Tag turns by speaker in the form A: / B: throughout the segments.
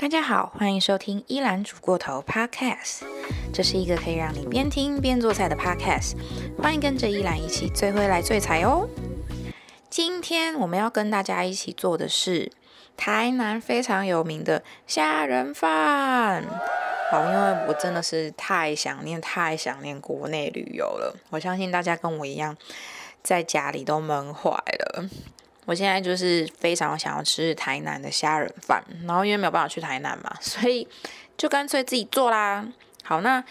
A: 大家好，欢迎收听依兰煮过头 Podcast。这是一个可以让你边听边做菜的 Podcast，欢迎跟着依兰一起最会来最菜哦。今天我们要跟大家一起做的是台南非常有名的虾仁饭。好，因为我真的是太想念、太想念国内旅游了。我相信大家跟我一样，在家里都闷坏了。我现在就是非常想要吃台南的虾仁饭，然后因为没有办法去台南嘛，所以就干脆自己做啦。好，那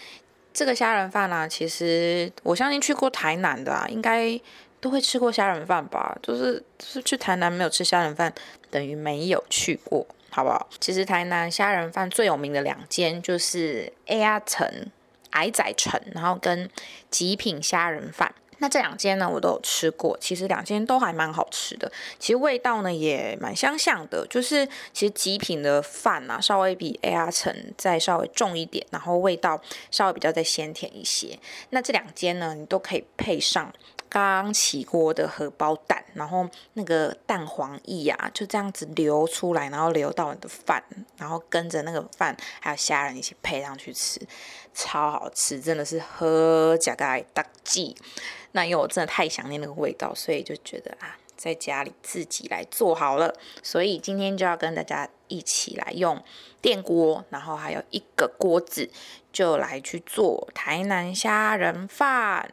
A: 这个虾仁饭呢，其实我相信去过台南的啊，应该都会吃过虾仁饭吧？就是就是去台南没有吃虾仁饭，等于没有去过，好不好？其实台南虾仁饭最有名的两间就是 A 阿城、矮仔城，然后跟极品虾仁饭。那这两间呢，我都有吃过，其实两间都还蛮好吃的，其实味道呢也蛮相像的，就是其实极品的饭啊，稍微比 A R 城再稍微重一点，然后味道稍微比较再鲜甜一些。那这两间呢，你都可以配上刚起锅的荷包蛋，然后那个蛋黄液啊，就这样子流出来，然后流到你的饭，然后跟着那个饭还有虾仁一起配上去吃，超好吃，真的是喝加盖大记。那因为我真的太想念那个味道，所以就觉得啊，在家里自己来做好了。所以今天就要跟大家一起来用电锅，然后还有一个锅子，就来去做台南虾仁饭。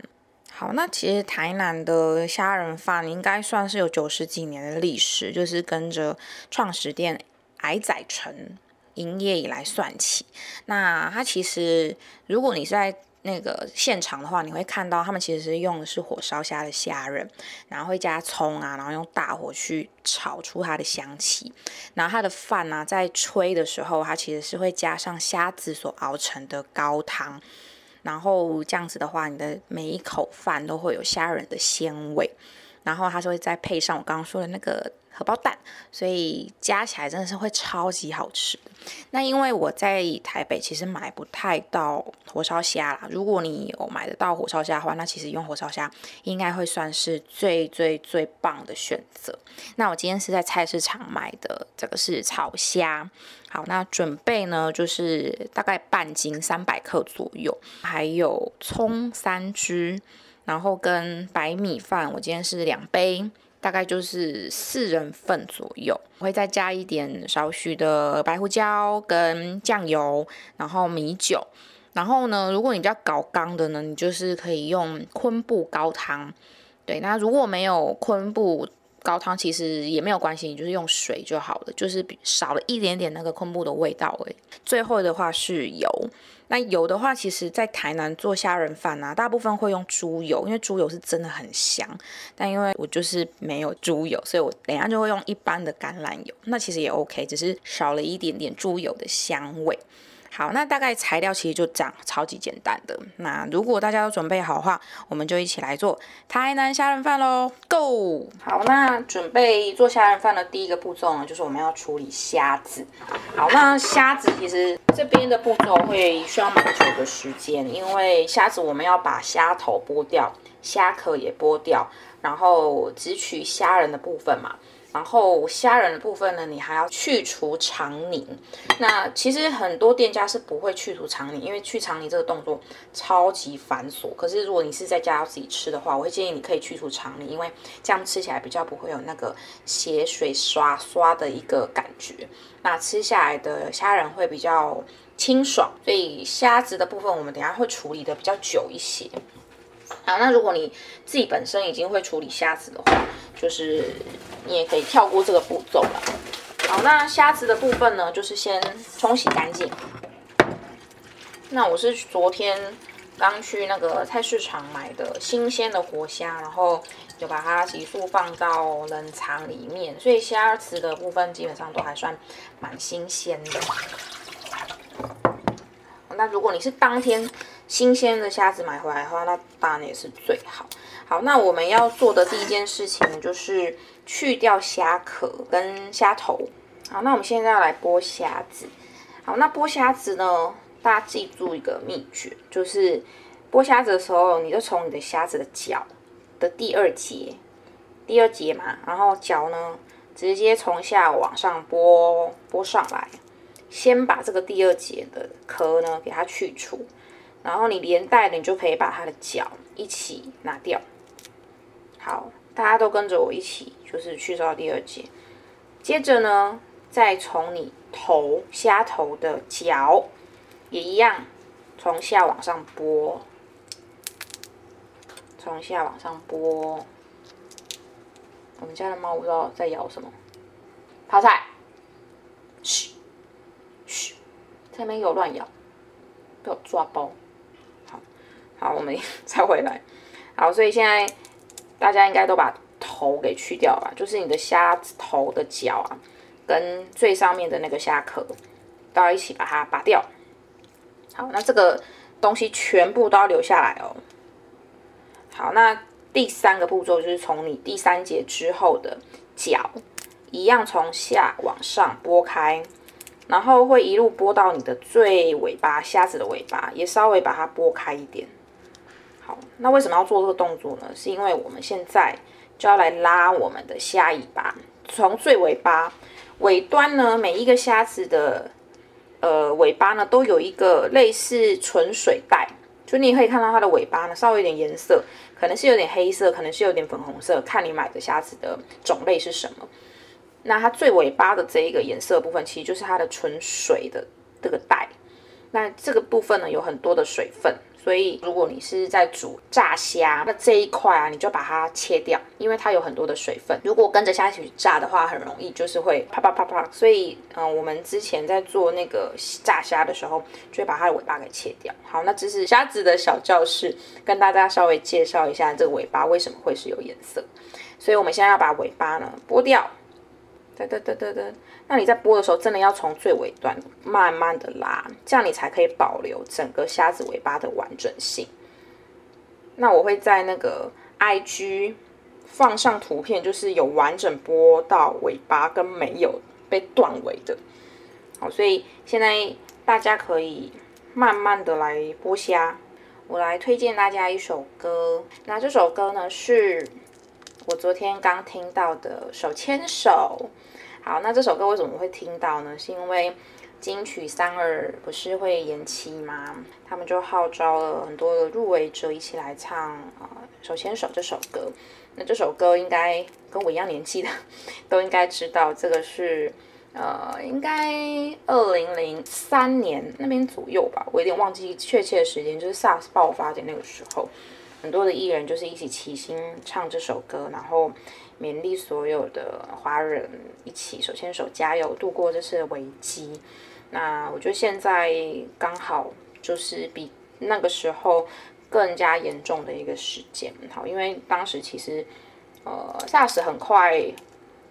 A: 好，那其实台南的虾仁饭应该算是有九十几年的历史，就是跟着创始店矮仔城营业以来算起。那它其实，如果你是在那个现场的话，你会看到他们其实是用的是火烧虾的虾仁，然后会加葱啊，然后用大火去炒出它的香气。然后它的饭呢，在吹的时候，它其实是会加上虾子所熬成的高汤。然后这样子的话，你的每一口饭都会有虾仁的鲜味。然后它是会再配上我刚刚说的那个。荷包蛋，所以加起来真的是会超级好吃。那因为我在台北其实买不太到火烧虾啦。如果你有买得到火烧虾的话，那其实用火烧虾应该会算是最最最棒的选择。那我今天是在菜市场买的，这个是炒虾。好，那准备呢就是大概半斤三百克左右，还有葱三只，然后跟白米饭，我今天是两杯。大概就是四人份左右，我会再加一点少许的白胡椒跟酱油，然后米酒。然后呢，如果你比较搞刚的呢，你就是可以用昆布高汤。对，那如果没有昆布高汤，其实也没有关系，你就是用水就好了，就是少了一点点那个昆布的味道已。最后的话是油。那油的话，其实，在台南做虾仁饭啊，大部分会用猪油，因为猪油是真的很香。但因为我就是没有猪油，所以我等下就会用一般的橄榄油。那其实也 OK，只是少了一点点猪油的香味。好，那大概材料其实就这样，超级简单的。那如果大家都准备好的话，我们就一起来做台南虾仁饭喽，Go！好，那准备做虾仁饭的第一个步骤呢，就是我们要处理虾子。好，那虾子其实这边的步骤会需要蛮久的时间，因为虾子我们要把虾头剥掉，虾壳也剥掉，然后只取虾仁的部分嘛。然后虾仁的部分呢，你还要去除肠泥。那其实很多店家是不会去除肠泥，因为去肠泥这个动作超级繁琐。可是如果你是在家要自己吃的话，我会建议你可以去除肠泥，因为这样吃起来比较不会有那个血水刷刷的一个感觉。那吃下来的虾仁会比较清爽。所以虾子的部分，我们等下会处理的比较久一些。好，那如果你自己本身已经会处理虾子的话，就是你也可以跳过这个步骤了。好，那虾子的部分呢，就是先冲洗干净。那我是昨天刚去那个菜市场买的新鲜的活虾，然后就把它急速放到冷藏里面，所以虾子的部分基本上都还算蛮新鲜的。那如果你是当天新鲜的虾子买回来的话，那当然也是最好。好，那我们要做的第一件事情就是去掉虾壳跟虾头。好，那我们现在要来剥虾子。好，那剥虾子呢，大家记住一个秘诀，就是剥虾子的时候，你就从你的虾子的脚的第二节，第二节嘛，然后脚呢直接从下往上剥剥上来。先把这个第二节的壳呢给它去除，然后你连带的你就可以把它的脚一起拿掉。好，大家都跟着我一起，就是去到第二节。接着呢，再从你头虾头的脚也一样，从下往上拨，从下往上拨。我们家的猫不知道在咬什么，泡菜，嘘，嘘，这边有乱咬，被我抓包。好，我们 再回来。好，所以现在大家应该都把头给去掉吧，就是你的虾头的脚啊，跟最上面的那个虾壳都要一起把它拔掉。好，那这个东西全部都要留下来哦。好，那。第三个步骤就是从你第三节之后的脚，一样从下往上拨开，然后会一路拨到你的最尾巴，虾子的尾巴也稍微把它拨开一点。好，那为什么要做这个动作呢？是因为我们现在就要来拉我们的虾尾巴，从最尾巴尾端呢，每一个虾子的呃尾巴呢，都有一个类似纯水袋。就你可以看到它的尾巴呢，稍微有点颜色，可能是有点黑色，可能是有点粉红色，看你买的虾子的种类是什么。那它最尾巴的这一个颜色部分，其实就是它的纯水的这个袋。那这个部分呢，有很多的水分。所以，如果你是在煮炸虾，那这一块啊，你就把它切掉，因为它有很多的水分。如果跟着虾一起去炸的话，很容易就是会啪啪啪啪。所以，嗯，我们之前在做那个炸虾的时候，就会把它的尾巴给切掉。好，那这是虾子的小教室，跟大家稍微介绍一下这个尾巴为什么会是有颜色。所以，我们现在要把尾巴呢剥掉。噔噔噔噔噔。那你在剥的时候，真的要从最尾端慢慢的拉，这样你才可以保留整个虾子尾巴的完整性。那我会在那个 IG 放上图片，就是有完整剥到尾巴跟没有被断尾的。好，所以现在大家可以慢慢的来剥虾。我来推荐大家一首歌，那这首歌呢是我昨天刚听到的《手牵手》。好，那这首歌为什么会听到呢？是因为金曲三二不是会延期吗？他们就号召了很多的入围者一起来唱啊《手牵手》这首歌。那这首歌应该跟我一样年纪的都应该知道，这个是呃，应该二零零三年那边左右吧，我有点忘记确切的时间，就是 SARS 爆发的那个时候，很多的艺人就是一起齐心唱这首歌，然后。勉励所有的华人一起手牵手加油度过这次危机。那我觉得现在刚好就是比那个时候更加严重的一个事件。好，因为当时其实呃 SARS 很快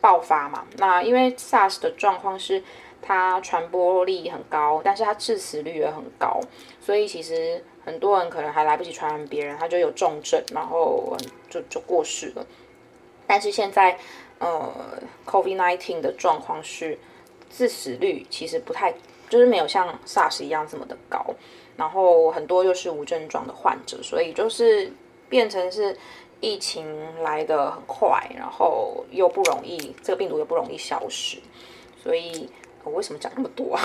A: 爆发嘛。那因为 SARS 的状况是它传播力很高，但是它致死率也很高，所以其实很多人可能还来不及传染别人，他就有重症，然后就就过世了。但是现在，呃，COVID-19 的状况是致死率其实不太，就是没有像 SARS 一样这么的高，然后很多又是无症状的患者，所以就是变成是疫情来的很快，然后又不容易，这个病毒又不容易消失，所以我为什么讲那么多啊？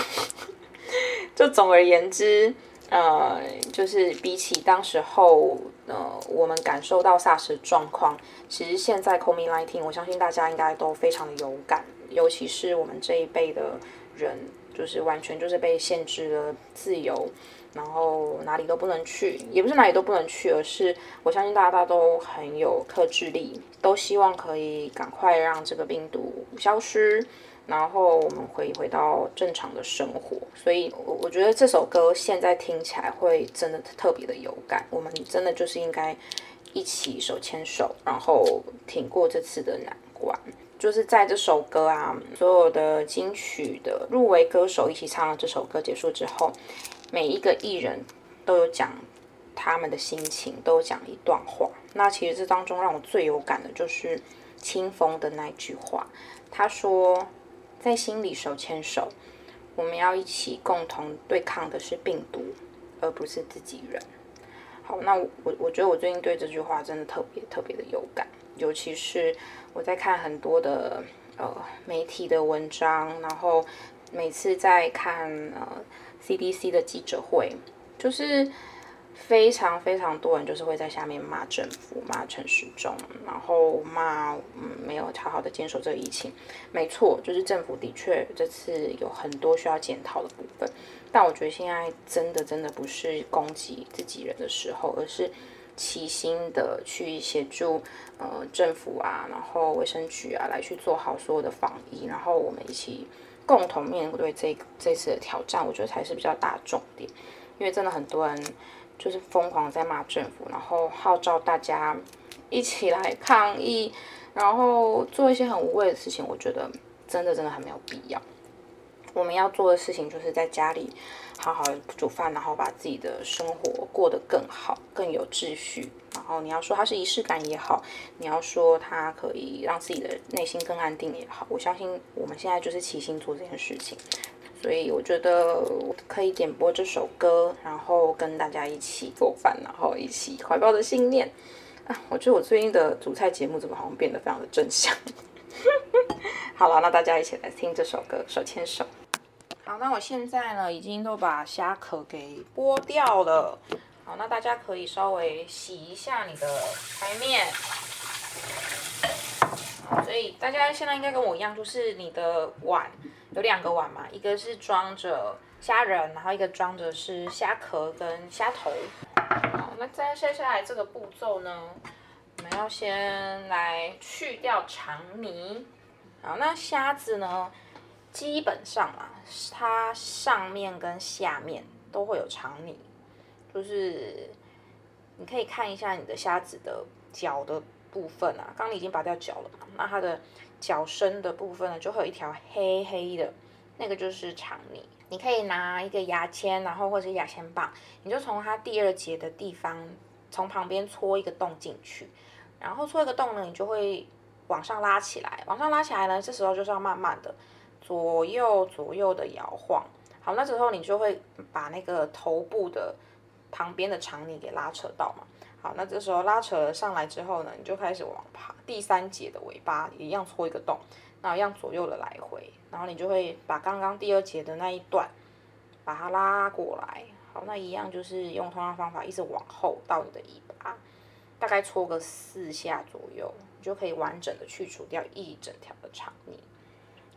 A: 就总而言之。呃，就是比起当时候，呃，我们感受到 SARS 的状况，其实现在 COVID-19，我相信大家应该都非常的有感，尤其是我们这一辈的人，就是完全就是被限制了自由，然后哪里都不能去，也不是哪里都不能去，而是我相信大家都很有克制力，都希望可以赶快让这个病毒消失。然后我们回回到正常的生活，所以，我我觉得这首歌现在听起来会真的特别的有感。我们真的就是应该一起手牵手，然后挺过这次的难关。就是在这首歌啊，所有的金曲的入围歌手一起唱了这首歌结束之后，每一个艺人都有讲他们的心情，都有讲一段话。那其实这当中让我最有感的就是清风的那句话，他说。在心里手牵手，我们要一起共同对抗的是病毒，而不是自己人。好，那我我觉得我最近对这句话真的特别特别的有感，尤其是我在看很多的呃媒体的文章，然后每次在看呃 CDC 的记者会，就是非常非常多人就是会在下面骂政府、骂陈时中，然后骂嗯没有好好的坚守这个疫情。没错，就是政府的确这次有很多需要检讨的部分，但我觉得现在真的真的不是攻击自己人的时候，而是。齐心的去协助呃政府啊，然后卫生局啊，来去做好所有的防疫，然后我们一起共同面对这这次的挑战，我觉得才是比较大重点。因为真的很多人就是疯狂在骂政府，然后号召大家一起来抗议，然后做一些很无谓的事情，我觉得真的真的很没有必要。我们要做的事情就是在家里好好煮饭，然后把自己的生活过得更好、更有秩序。然后你要说它是仪式感也好，你要说它可以让自己的内心更安定也好，我相信我们现在就是齐心做这件事情。所以我觉得可以点播这首歌，然后跟大家一起做饭，然后一起怀抱着信念啊！我觉得我最近的煮菜节目怎么好像变得非常的正向。好了，那大家一起来听这首歌，手牵手。好，那我现在呢，已经都把虾壳给剥掉了。好，那大家可以稍微洗一下你的台面。所以大家现在应该跟我一样，就是你的碗有两个碗嘛，一个是装着虾仁，然后一个装着是虾壳跟虾头。好，那在接下来这个步骤呢，我们要先来去掉肠泥。好，那虾子呢？基本上啊，它上面跟下面都会有肠泥，就是你可以看一下你的虾子的脚的部分啊，刚你已经拔掉脚了嘛，那它的脚身的部分呢，就会有一条黑黑的，那个就是肠泥。你可以拿一个牙签，然后或者牙签棒，你就从它第二节的地方，从旁边戳一个洞进去，然后戳一个洞呢，你就会往上拉起来，往上拉起来呢，这时候就是要慢慢的。左右左右的摇晃，好，那之后你就会把那个头部的旁边的肠泥给拉扯到嘛。好，那这时候拉扯上来之后呢，你就开始往爬第三节的尾巴，一样戳一个洞，那一样左右的来回，然后你就会把刚刚第二节的那一段把它拉过来。好，那一样就是用同样方法一直往后到你的尾巴，大概搓个四下左右，你就可以完整的去除掉一整条的肠泥。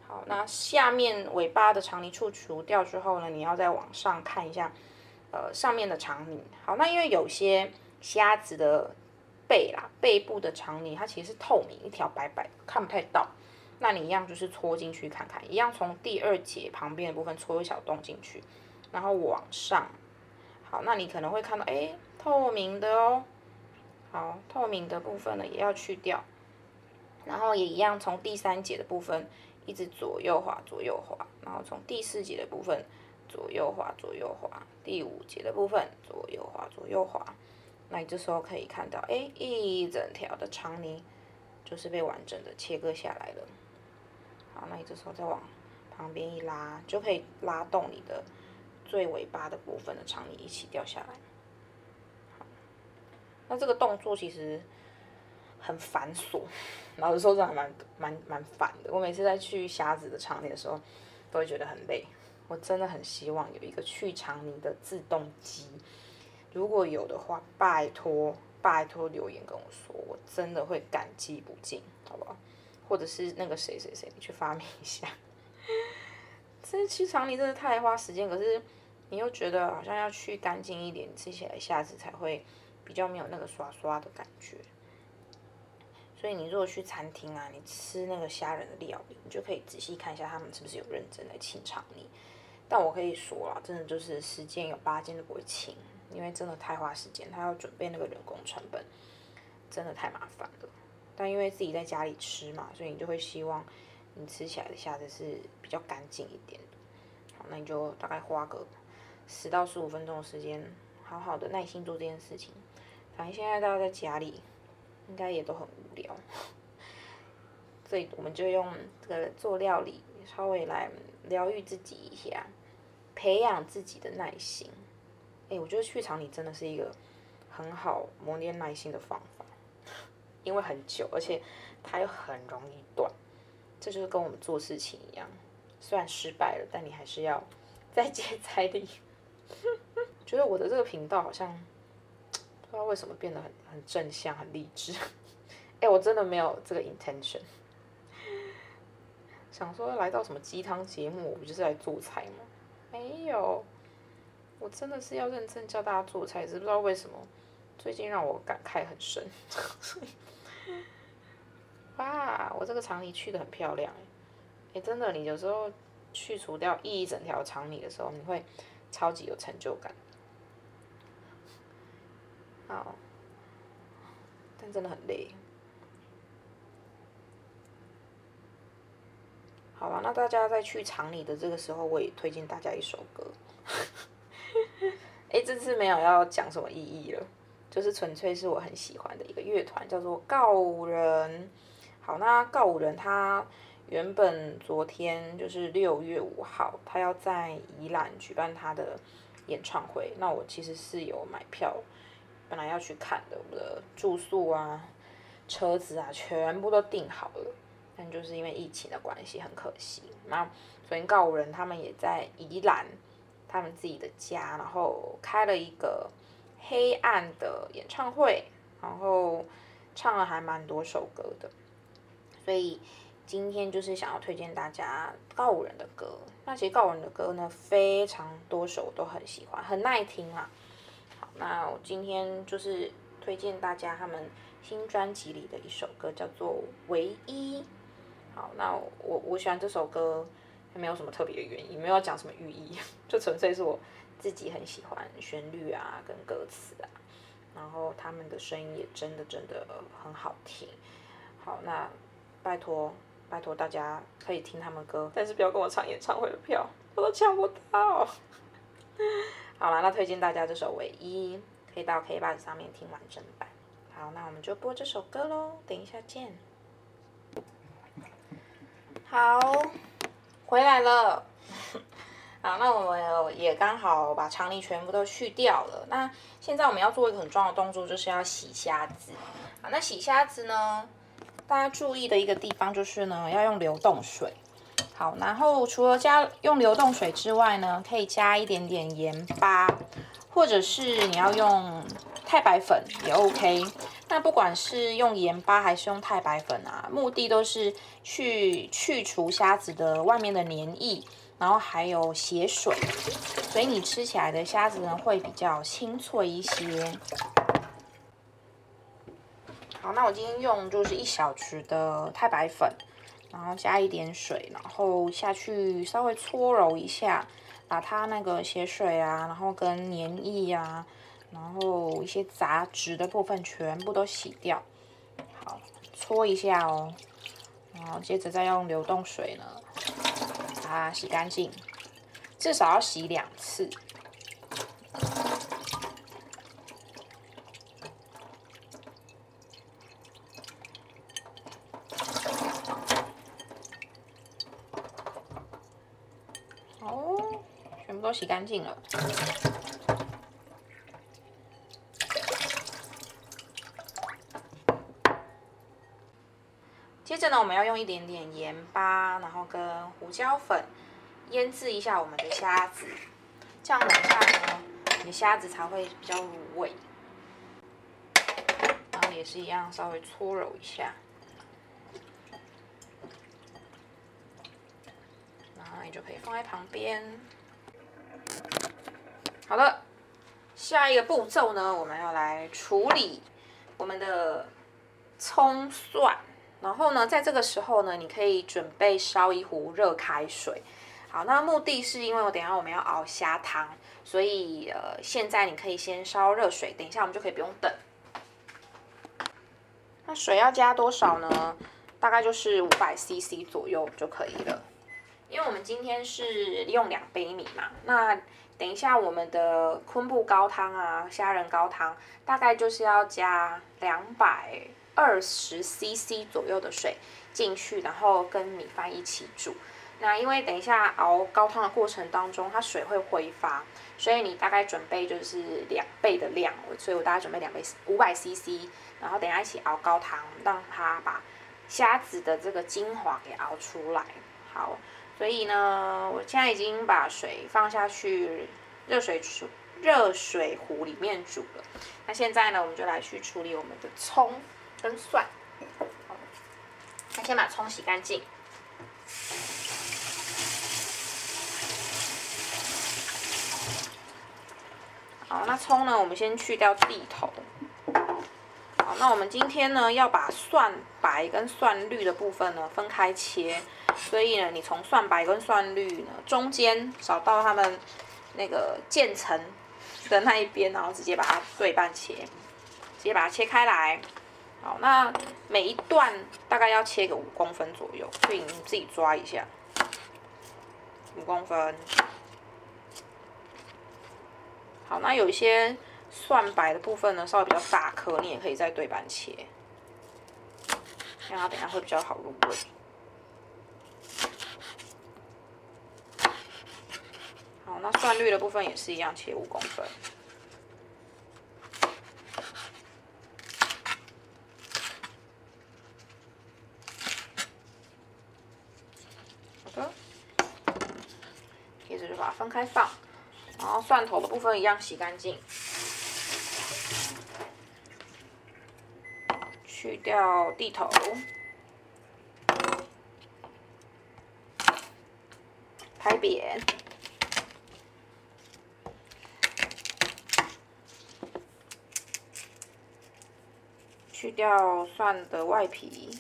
A: 好，那下面尾巴的肠泥处除掉之后呢，你要再往上看一下，呃，上面的肠泥。好，那因为有些虾子的背啦，背部的肠泥它其实是透明一条白白，看不太到。那你一样就是戳进去看看，一样从第二节旁边的部分戳一小洞进去，然后往上。好，那你可能会看到，哎，透明的哦。好，透明的部分呢也要去掉，然后也一样从第三节的部分。一直左右滑，左右滑，然后从第四节的部分左右滑，左右滑，第五节的部分左右滑，左右滑。那你这时候可以看到，哎，一整条的肠泥就是被完整的切割下来了。好，那你这时候再往旁边一拉，就可以拉动你的最尾巴的部分的肠泥一起掉下来。那这个动作其实。很繁琐，老实说，这还蛮蛮蛮烦的。我每次在去虾子的场里的时候，都会觉得很累。我真的很希望有一个去肠泥的自动机，如果有的话，拜托拜托留言跟我说，我真的会感激不尽，好不好？或者是那个谁谁谁，你去发明一下。这去肠泥真的太花时间，可是你又觉得好像要去干净一点，吃起来虾子才会比较没有那个刷刷的感觉。所以你如果去餐厅啊，你吃那个虾仁的料理，你就可以仔细看一下他们是不是有认真在清肠泥。但我可以说啊，真的就是时间有八件都不会清，因为真的太花时间，他要准备那个人工成本，真的太麻烦了。但因为自己在家里吃嘛，所以你就会希望你吃起来的虾子是比较干净一点。好，那你就大概花个十到十五分钟的时间，好好的耐心做这件事情。反正现在大家在家里。应该也都很无聊，所以我们就用这个做料理，稍微来疗愈自己一下，培养自己的耐心。哎，我觉得去厂里真的是一个很好磨练耐心的方法，因为很久，而且它又很容易断。这就是跟我们做事情一样，虽然失败了，但你还是要 再接再厉。觉得我的这个频道好像不知道为什么变得很很正向、很励志。哎，我真的没有这个 intention。想说来到什么鸡汤节目，我不就是来做菜吗？没有，我真的是要认真教大家做菜，知不知道为什么最近让我感慨很深。哇，我这个长梨去的很漂亮哎！哎，真的，你有时候去除掉一整条长梨的时候，你会超级有成就感。好，但真的很累。好了，那大家在去厂里的这个时候，我也推荐大家一首歌。哎，这次没有要讲什么意义了，就是纯粹是我很喜欢的一个乐团，叫做告五人。好，那告五人他原本昨天就是六月五号，他要在宜兰举办他的演唱会。那我其实是有买票，本来要去看的，我的住宿啊、车子啊，全部都订好了。但就是因为疫情的关系，很可惜。那所以告五人他们也在宜兰，他们自己的家，然后开了一个黑暗的演唱会，然后唱了还蛮多首歌的。所以今天就是想要推荐大家告五人的歌。那其实告五人的歌呢，非常多首都很喜欢，很耐听啊。好，那我今天就是推荐大家他们新专辑里的一首歌，叫做《唯一》。好，那我我喜欢这首歌，没有什么特别的原因，没有讲什么寓意，就纯粹是我自己很喜欢旋律啊，跟歌词啊，然后他们的声音也真的真的很好听。好，那拜托拜托大家可以听他们歌，但是不要跟我抢演唱会的票，我都抢不到。好了，那推荐大家这首《唯一》，可以到 K 八上面听完整版。好，那我们就播这首歌喽，等一下见。好，回来了。好，那我们也刚好把肠泥全部都去掉了。那现在我们要做一个很重要的动作，就是要洗虾子。好，那洗虾子呢，大家注意的一个地方就是呢，要用流动水。好，然后除了加用流动水之外呢，可以加一点点盐巴，或者是你要用太白粉也 OK。那不管是用盐巴还是用太白粉啊，目的都是去去除虾子的外面的黏液，然后还有血水，所以你吃起来的虾子呢会比较清脆一些。好，那我今天用就是一小匙的太白粉，然后加一点水，然后下去稍微搓揉一下，把它那个血水啊，然后跟黏液啊。然后一些杂质的部分全部都洗掉，好搓一下哦，然后接着再用流动水呢把它洗干净，至少要洗两次。哦，全部都洗干净了。呢，我们要用一点点盐巴，然后跟胡椒粉腌制一下我们的虾子，这样等下呢，你的虾子才会比较入味。然后也是一样，稍微搓揉一下，然后你就可以放在旁边。好了，下一个步骤呢，我们要来处理我们的葱蒜。然后呢，在这个时候呢，你可以准备烧一壶热开水。好，那目的是因为我等下我们要熬虾汤，所以呃，现在你可以先烧热水，等一下我们就可以不用等。那水要加多少呢？大概就是五百 CC 左右就可以了。因为我们今天是用两杯米嘛，那等一下我们的昆布高汤啊，虾仁高汤大概就是要加两百。二十 CC 左右的水进去，然后跟米饭一起煮。那因为等一下熬高汤的过程当中，它水会挥发，所以你大概准备就是两倍的量。所以我大概准备两倍五百 CC，然后等下一起熬高汤，让它把虾子的这个精华给熬出来。好，所以呢，我现在已经把水放下去热水煮热水壶里面煮了。那现在呢，我们就来去处理我们的葱跟蒜。那先把葱洗干净。好，那葱呢，我们先去掉蒂头。好，那我们今天呢，要把蒜白跟蒜绿的部分呢分开切。所以呢，你从蒜白跟蒜绿呢中间找到它们那个渐层的那一边，然后直接把它对半切，直接把它切开来。好，那每一段大概要切个五公分左右，所以你自己抓一下，五公分。好，那有一些蒜白的部分呢，稍微比较大颗，你也可以再对半切，让它等下会比较好入味。好，那蒜绿的部分也是一样，切五公分。好的，接着就把它分开放，然后蒜头的部分一样洗干净，去掉地头，拍扁。去掉蒜的外皮，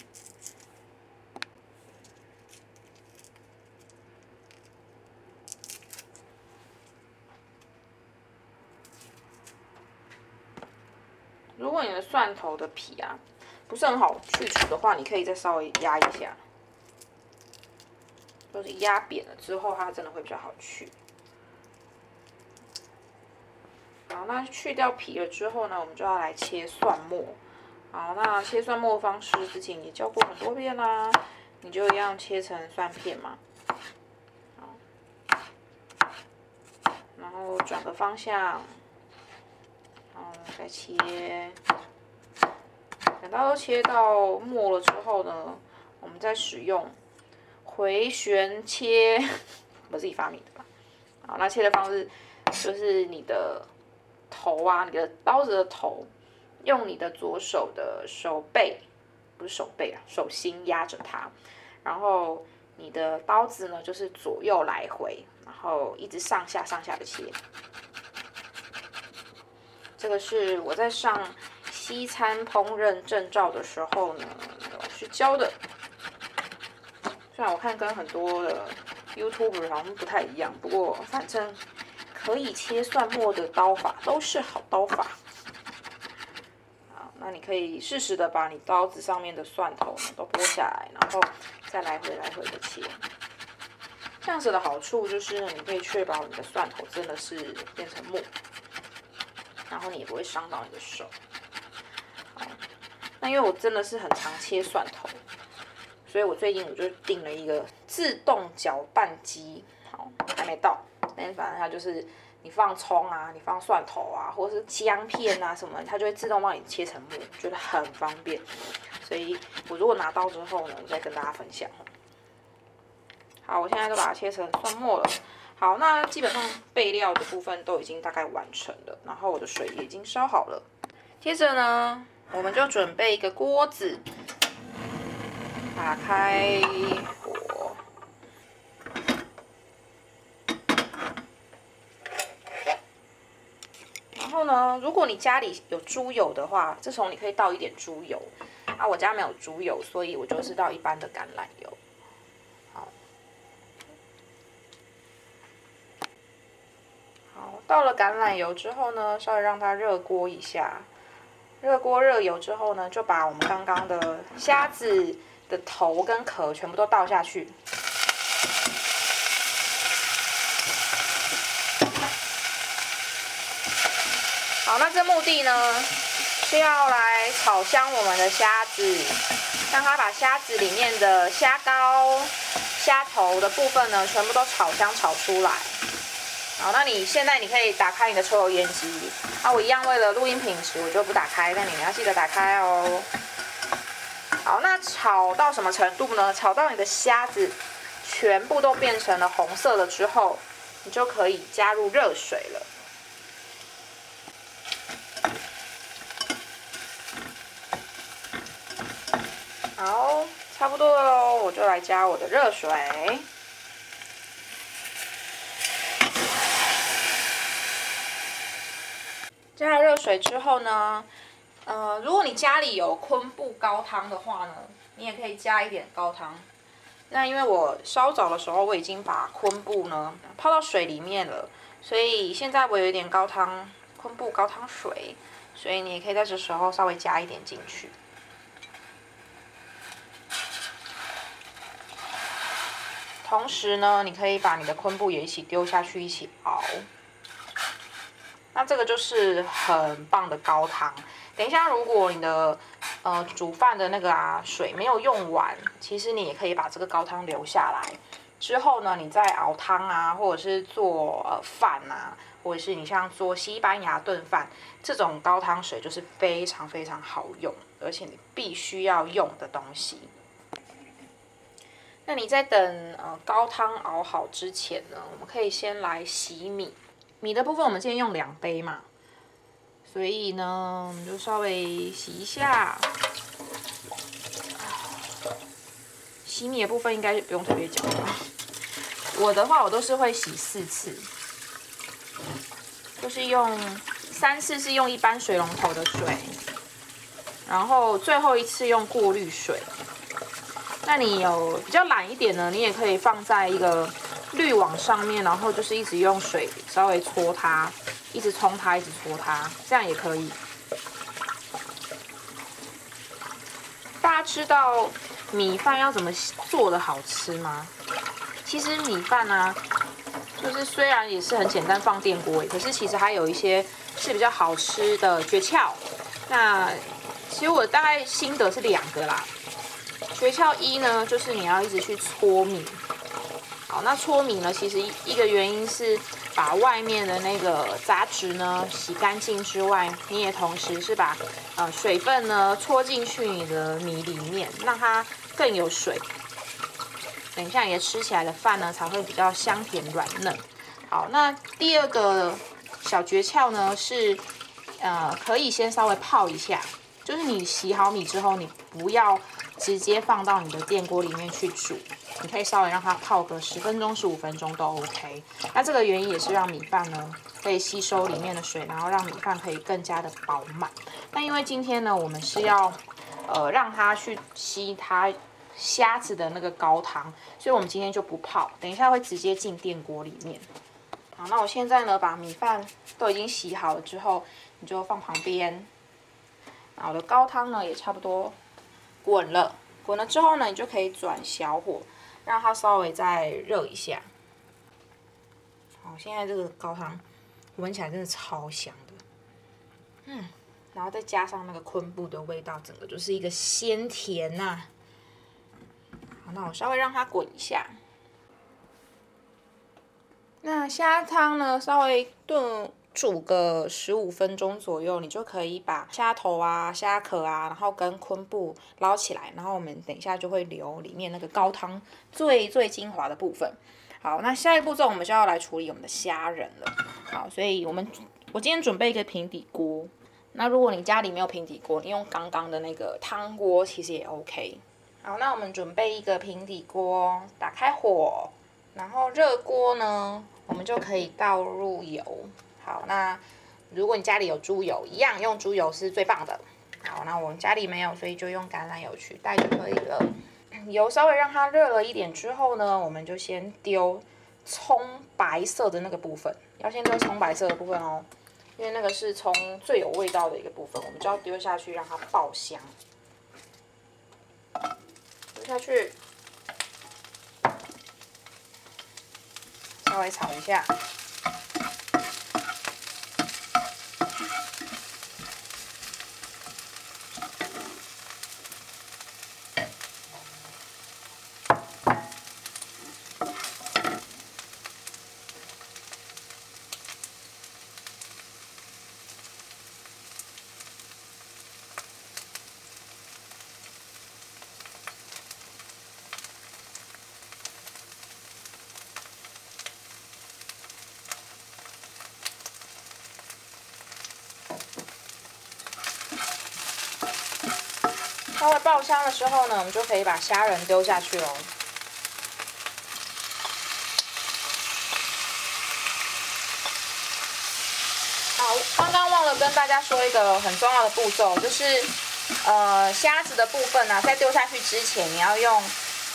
A: 如果你的蒜头的皮啊不是很好去除的话，你可以再稍微压一下，就是压扁了之后，它真的会比较好去。好，那去掉皮了之后呢，我们就要来切蒜末。好，那切蒜末方式之前也教过很多遍啦，你就一样切成蒜片嘛。好，然后转个方向，然后再切，等到切到末了之后呢，我们再使用回旋切，我自己发明的吧。好，那切的方式就是你的头啊，你的刀子的头。用你的左手的手背，不是手背啊，手心压着它，然后你的刀子呢，就是左右来回，然后一直上下上下的切。这个是我在上西餐烹饪证照的时候呢，老师教的。虽然我看跟很多的 YouTube 好像不太一样，不过反正可以切蒜末的刀法都是好刀法。那你可以适时的把你刀子上面的蒜头都剥下来，然后再来回来回的切。这样子的好处就是，你可以确保你的蒜头真的是变成末，然后你也不会伤到你的手。那因为我真的是很常切蒜头，所以我最近我就订了一个自动搅拌机，好，还没到，但反正它就是。你放葱啊，你放蒜头啊，或者是姜片啊什么，它就会自动帮你切成末，觉得很方便。所以我如果拿到之后呢，再跟大家分享。好，我现在都把它切成蒜末了。好，那基本上备料的部分都已经大概完成了，然后我的水也已经烧好了。接着呢，我们就准备一个锅子，打开火。然后呢，如果你家里有猪油的话，这时候你可以倒一点猪油。啊，我家没有猪油，所以我就是倒一般的橄榄油。好，好，倒了橄榄油之后呢，稍微让它热锅一下。热锅热油之后呢，就把我们刚刚的虾子的头跟壳全部都倒下去。好，那这目的呢是要来炒香我们的虾子，让它把虾子里面的虾膏、虾头的部分呢全部都炒香炒出来。好，那你现在你可以打开你的抽油烟机，啊，我一样为了录音品质，我就不打开，但你们要记得打开哦。好，那炒到什么程度呢？炒到你的虾子全部都变成了红色了之后，你就可以加入热水了。好，差不多了喽，我就来加我的热水。加了热水之后呢，呃，如果你家里有昆布高汤的话呢，你也可以加一点高汤。那因为我烧早的时候我已经把昆布呢泡到水里面了，所以现在我有一点高汤昆布高汤水，所以你也可以在这时候稍微加一点进去。同时呢，你可以把你的昆布也一起丢下去，一起熬。那这个就是很棒的高汤。等一下，如果你的呃煮饭的那个啊水没有用完，其实你也可以把这个高汤留下来。之后呢，你再熬汤啊，或者是做呃饭啊，或者是你像做西班牙炖饭，这种高汤水就是非常非常好用，而且你必须要用的东西。那你在等呃高汤熬好之前呢，我们可以先来洗米。米的部分，我们今天用两杯嘛，所以呢，我们就稍微洗一下。洗米的部分应该不用特别讲。我的话，我都是会洗四次，就是用三次是用一般水龙头的水，然后最后一次用过滤水。那你有比较懒一点呢，你也可以放在一个。滤网上面，然后就是一直用水稍微搓它，一直冲它，一直搓它，这样也可以。大家知道米饭要怎么做的好吃吗？其实米饭呢，就是虽然也是很简单放电锅，可是其实还有一些是比较好吃的诀窍。那其实我大概心得是两个啦。诀窍一呢，就是你要一直去搓米。那搓米呢？其实一个原因是把外面的那个杂质呢洗干净之外，你也同时是把呃水分呢搓进去你的米里面，让它更有水。等一下你的吃起来的饭呢才会比较香甜软嫩。好，那第二个小诀窍呢是呃可以先稍微泡一下，就是你洗好米之后，你不要直接放到你的电锅里面去煮。你可以稍微让它泡个十分钟、十五分钟都 OK。那这个原因也是让米饭呢可以吸收里面的水，然后让米饭可以更加的饱满。那因为今天呢，我们是要呃让它去吸它虾子的那个高汤，所以我们今天就不泡，等一下会直接进电锅里面。好，那我现在呢把米饭都已经洗好了之后，你就放旁边。那我的高汤呢也差不多滚了，滚了之后呢，你就可以转小火。让它稍微再热一下。好，现在这个高汤闻起来真的超香的，嗯，然后再加上那个昆布的味道，整个就是一个鲜甜呐。好，那我稍微让它滚一下。那虾汤呢，稍微炖。煮个十五分钟左右，你就可以把虾头啊、虾壳啊，然后跟昆布捞起来，然后我们等一下就会留里面那个高汤最最精华的部分。好，那下一步骤我们就要来处理我们的虾仁了。好，所以我们我今天准备一个平底锅。那如果你家里没有平底锅，你用刚刚的那个汤锅其实也 OK。好，那我们准备一个平底锅，打开火，然后热锅呢，我们就可以倒入油。好，那如果你家里有猪油，一样用猪油是最棒的。好，那我们家里没有，所以就用橄榄油取代就可以了。油稍微让它热了一点之后呢，我们就先丢葱白色的那个部分，要先丢葱白色的部分哦，因为那个是葱最有味道的一个部分，我们就要丢下去让它爆香。丢下去，稍微炒一下。爆香的时候呢，我们就可以把虾仁丢下去哦。好，刚刚忘了跟大家说一个很重要的步骤，就是呃虾子的部分呢，在丢下去之前，你要用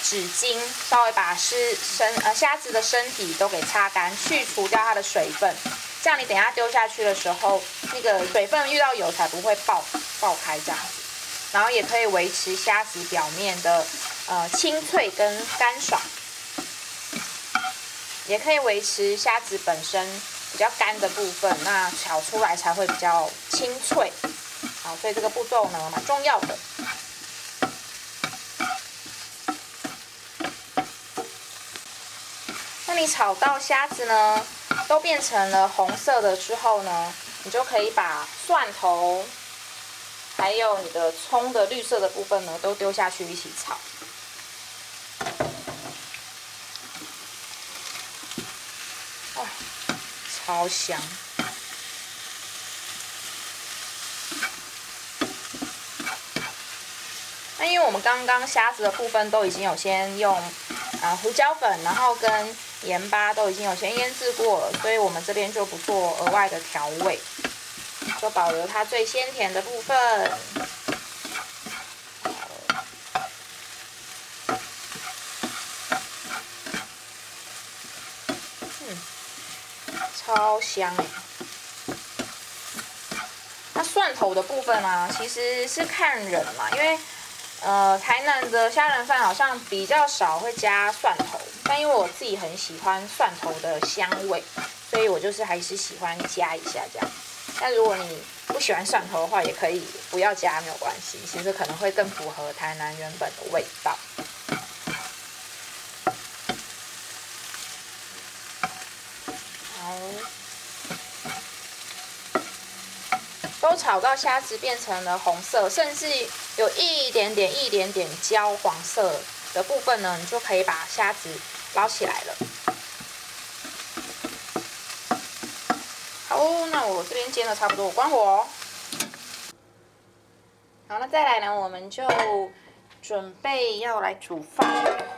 A: 纸巾稍微把湿身呃虾子的身体都给擦干，去除掉它的水分。这样你等下丢下去的时候，那个水分遇到油才不会爆爆开这样，然后也可以维持虾子表面的呃清脆跟干爽，也可以维持虾子本身比较干的部分，那炒出来才会比较清脆。好，所以这个步骤呢蛮重要的。那你炒到虾子呢？都变成了红色的之后呢，你就可以把蒜头，还有你的葱的绿色的部分呢，都丢下去一起炒。哇，超香！那因为我们刚刚虾子的部分都已经有先用啊胡椒粉，然后跟盐巴都已经有先腌制过了，所以我们这边就不做额外的调味，就保留它最鲜甜的部分。超香哎！那蒜头的部分呢，其实是看人嘛，因为呃，台南的虾仁饭好像比较少会加蒜头。但因为我自己很喜欢蒜头的香味，所以我就是还是喜欢加一下这样。但如果你不喜欢蒜头的话，也可以不要加，没有关系。其实可能会更符合台南原本的味道。好，都炒到虾子变成了红色，甚至有一点点、一点点焦黄色的部分呢，你就可以把虾子。捞起来了，好，我这边煎的差不多，我关火。好，那再来呢，我们就准备要来煮饭。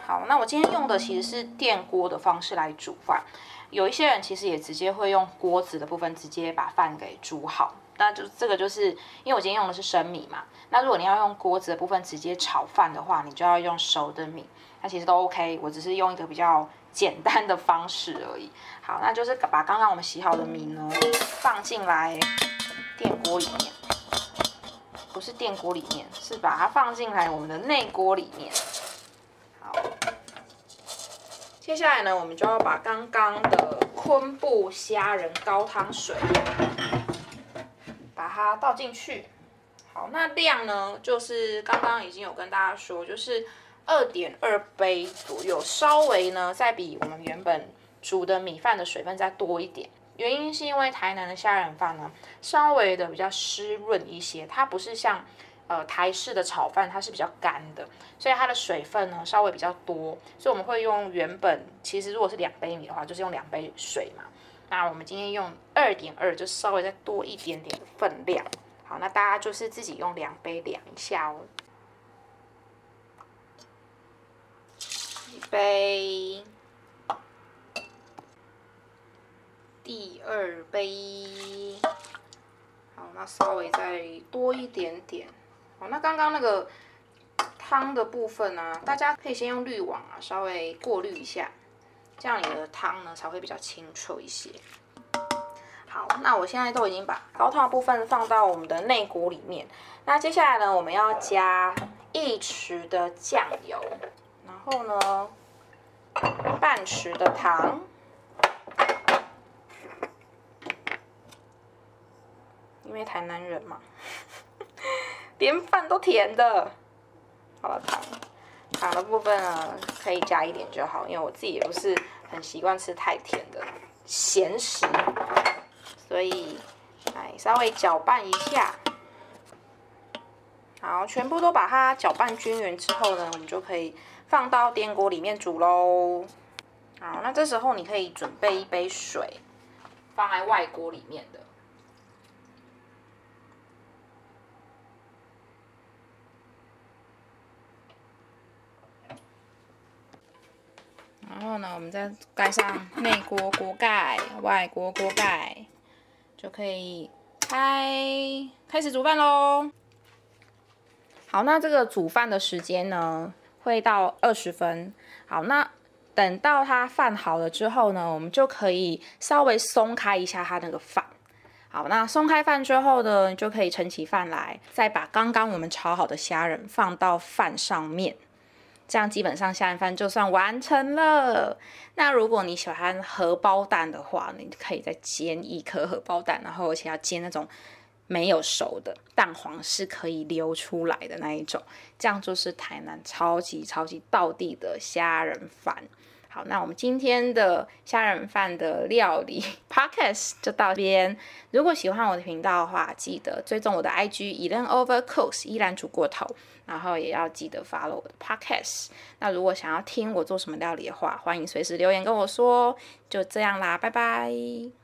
A: 好，那我今天用的其实是电锅的方式来煮饭。有一些人其实也直接会用锅子的部分直接把饭给煮好。那就这个就是因为我今天用的是生米嘛。那如果你要用锅子的部分直接炒饭的话，你就要用熟的米。那其实都 OK，我只是用一个比较简单的方式而已。好，那就是把刚刚我们洗好的米呢放进来电锅里面，不是电锅里面，是把它放进来我们的内锅里面。好，接下来呢，我们就要把刚刚的昆布虾仁高汤水把它倒进去。好，那量呢，就是刚刚已经有跟大家说，就是。二点二杯左右，稍微呢再比我们原本煮的米饭的水分再多一点。原因是因为台南的虾仁饭呢，稍微的比较湿润一些，它不是像呃台式的炒饭，它是比较干的，所以它的水分呢稍微比较多。所以我们会用原本其实如果是两杯米的话，就是用两杯水嘛。那我们今天用二点二，就稍微再多一点点分量。好，那大家就是自己用量杯量一下哦。杯，第二杯，好，那稍微再多一点点。好，那刚刚那个汤的部分呢，大家可以先用滤网啊，稍微过滤一下，这样你的汤呢才会比较清澈一些。好，那我现在都已经把高汤的部分放到我们的内锅里面。那接下来呢，我们要加一匙的酱油。后呢，半匙的糖，因为台南人嘛，连饭都甜的。好了，糖糖的部分呢，可以加一点就好，因为我自己也不是很习惯吃太甜的咸食，所以来稍微搅拌一下。好，全部都把它搅拌均匀之后呢，我们就可以。放到电锅里面煮喽好那这时候你可以准备一杯水放在外锅里面的。然后呢我们再盖上内锅锅盖外锅锅盖就可以开开始煮饭喽好那这个煮饭的时间呢？会到二十分。好，那等到它饭好了之后呢，我们就可以稍微松开一下它那个饭。好，那松开饭之后呢，就可以盛起饭来，再把刚刚我们炒好的虾仁放到饭上面，这样基本上虾仁饭就算完成了。那如果你喜欢荷包蛋的话，你可以再煎一颗荷包蛋，然后而且要煎那种没有熟的蛋黄是可以流出来的那一种，这样就是台南超级超级道地的虾仁饭。好，那我们今天的虾仁饭的料理 podcast 就到这边。如果喜欢我的频道的话，记得追踪我的 IG e l a n Overcooks 依然煮过头，然后也要记得 follow 我的 podcast。那如果想要听我做什么料理的话，欢迎随时留言跟我说。就这样啦，拜拜。